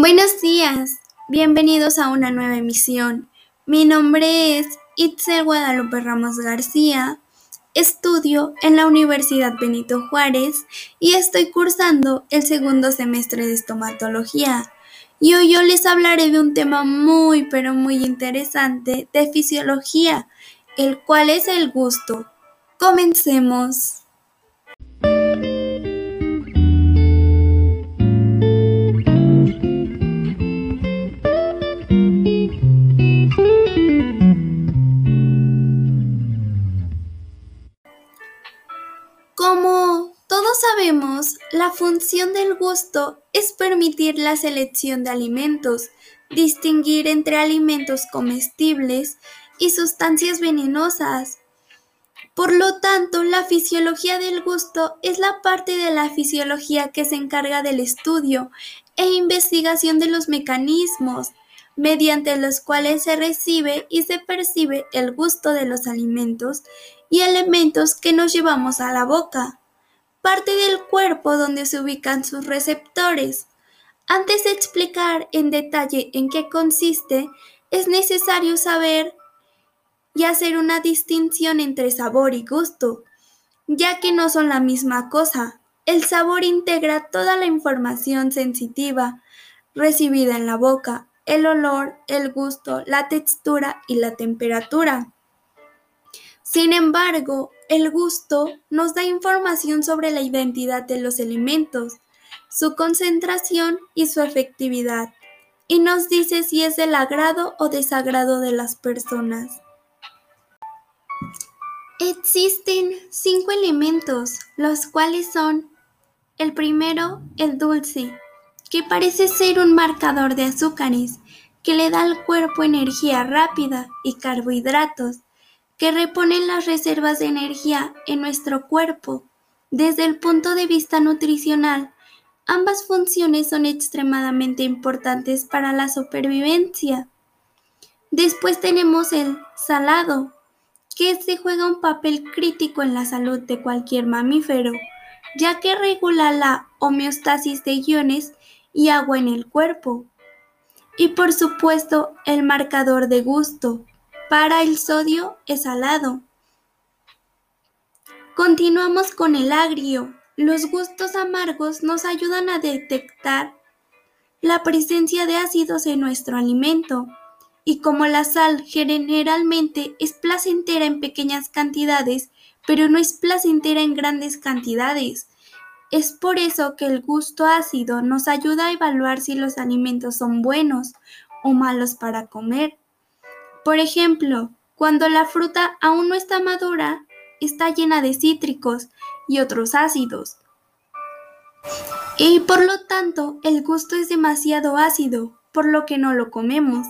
Buenos días, bienvenidos a una nueva emisión. Mi nombre es Itzel Guadalupe Ramos García, estudio en la Universidad Benito Juárez y estoy cursando el segundo semestre de estomatología. Y hoy yo les hablaré de un tema muy pero muy interesante de fisiología, el cual es el gusto. Comencemos. Sabemos, la función del gusto es permitir la selección de alimentos, distinguir entre alimentos comestibles y sustancias venenosas. Por lo tanto, la fisiología del gusto es la parte de la fisiología que se encarga del estudio e investigación de los mecanismos mediante los cuales se recibe y se percibe el gusto de los alimentos y elementos que nos llevamos a la boca, parte del cuerpo donde se ubican sus receptores. Antes de explicar en detalle en qué consiste, es necesario saber y hacer una distinción entre sabor y gusto, ya que no son la misma cosa. El sabor integra toda la información sensitiva recibida en la boca, el olor, el gusto, la textura y la temperatura. Sin embargo, el gusto nos da información sobre la identidad de los elementos, su concentración y su efectividad, y nos dice si es del agrado o desagrado de las personas. Existen cinco elementos, los cuales son el primero, el dulce, que parece ser un marcador de azúcares, que le da al cuerpo energía rápida y carbohidratos, que reponen las reservas de energía en nuestro cuerpo. Desde el punto de vista nutricional, ambas funciones son extremadamente importantes para la supervivencia. Después tenemos el salado, que se juega un papel crítico en la salud de cualquier mamífero, ya que regula la homeostasis de iones y agua en el cuerpo. Y por supuesto el marcador de gusto. Para el sodio es salado. Continuamos con el agrio. Los gustos amargos nos ayudan a detectar la presencia de ácidos en nuestro alimento. Y como la sal generalmente es placentera en pequeñas cantidades, pero no es placentera en grandes cantidades, es por eso que el gusto ácido nos ayuda a evaluar si los alimentos son buenos o malos para comer. Por ejemplo, cuando la fruta aún no está madura, está llena de cítricos y otros ácidos. Y por lo tanto, el gusto es demasiado ácido, por lo que no lo comemos.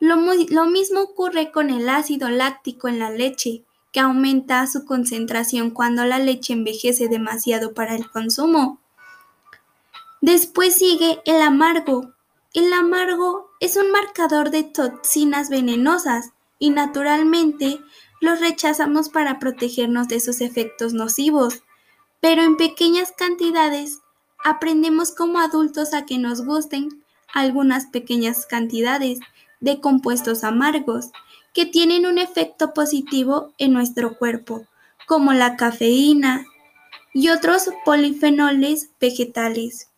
Lo, lo mismo ocurre con el ácido láctico en la leche que aumenta su concentración cuando la leche envejece demasiado para el consumo. Después sigue el amargo. El amargo es un marcador de toxinas venenosas y naturalmente los rechazamos para protegernos de sus efectos nocivos, pero en pequeñas cantidades aprendemos como adultos a que nos gusten algunas pequeñas cantidades de compuestos amargos que tienen un efecto positivo en nuestro cuerpo, como la cafeína y otros polifenoles vegetales.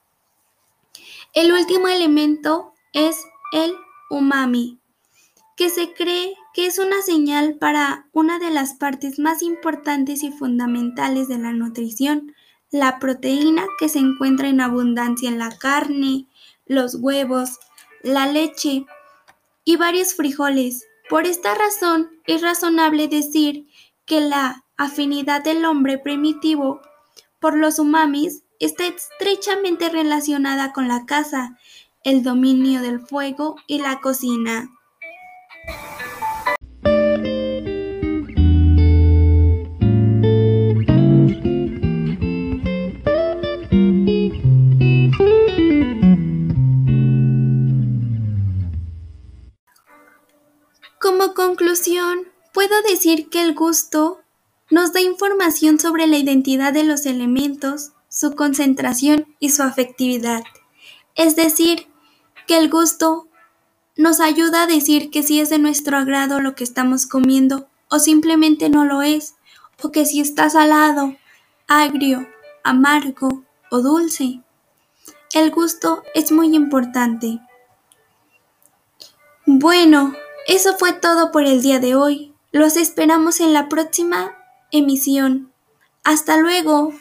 El último elemento es el umami, que se cree que es una señal para una de las partes más importantes y fundamentales de la nutrición, la proteína que se encuentra en abundancia en la carne, los huevos, la leche y varios frijoles, por esta razón es razonable decir que la afinidad del hombre primitivo por los umamis está estrechamente relacionada con la caza, el dominio del fuego y la cocina. Como conclusión, puedo decir que el gusto nos da información sobre la identidad de los elementos, su concentración y su afectividad. Es decir, que el gusto nos ayuda a decir que si es de nuestro agrado lo que estamos comiendo o simplemente no lo es, o que si está salado, agrio, amargo o dulce. El gusto es muy importante. Bueno, eso fue todo por el día de hoy. Los esperamos en la próxima emisión. Hasta luego.